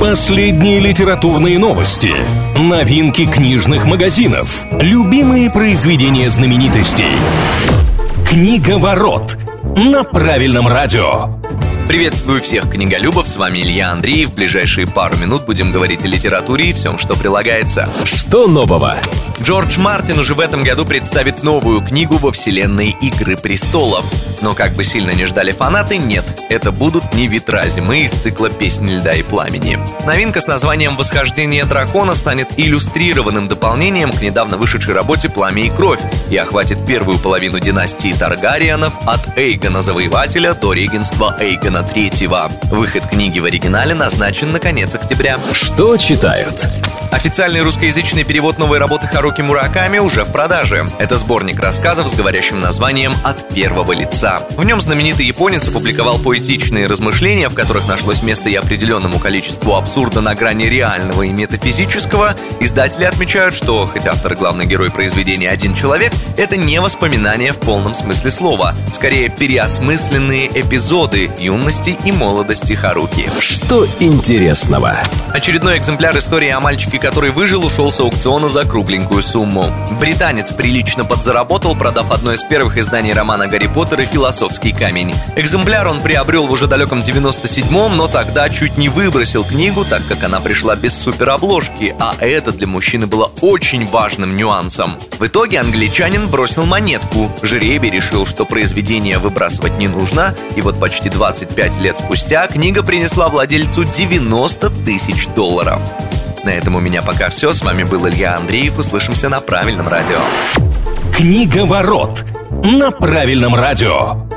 Последние литературные новости, новинки книжных магазинов, любимые произведения знаменитостей. Книга ворот на правильном радио. Приветствую всех книголюбов, с вами Илья Андреев. В ближайшие пару минут будем говорить о литературе и всем, что прилагается. Что нового? Джордж Мартин уже в этом году представит новую книгу во вселенной «Игры престолов». Но как бы сильно не ждали фанаты, нет, это будут не ветра зимы из цикла «Песни льда и пламени». Новинка с названием «Восхождение дракона» станет иллюстрированным дополнением к недавно вышедшей работе «Пламя и кровь» и охватит первую половину династии Таргариенов от Эйгона Завоевателя до регенства Эйгона III. Выход книги в оригинале назначен на конец октября. Что читают? Официальный русскоязычный перевод новой работы Харуки Мураками уже в продаже. Это сборник рассказов с говорящим названием «От первого лица». В нем знаменитый японец опубликовал поэтичные размышления, в которых нашлось место и определенному количеству абсурда на грани реального и метафизического. Издатели отмечают, что, хоть автор и главный герой произведения один человек, это не воспоминания в полном смысле слова. Скорее, переосмысленные эпизоды юности и молодости Харуки. Что интересного? Очередной экземпляр истории о мальчике который выжил, ушел с аукциона за кругленькую сумму. Британец прилично подзаработал, продав одно из первых изданий романа «Гарри Поттер» и «Философский камень». Экземпляр он приобрел в уже далеком 97-м, но тогда чуть не выбросил книгу, так как она пришла без суперобложки, а это для мужчины было очень важным нюансом. В итоге англичанин бросил монетку. Жребий решил, что произведение выбрасывать не нужно, и вот почти 25 лет спустя книга принесла владельцу 90 тысяч долларов. На этом у меня пока все. С вами был Илья Андреев. Услышимся на правильном радио. Книга ворот на правильном радио.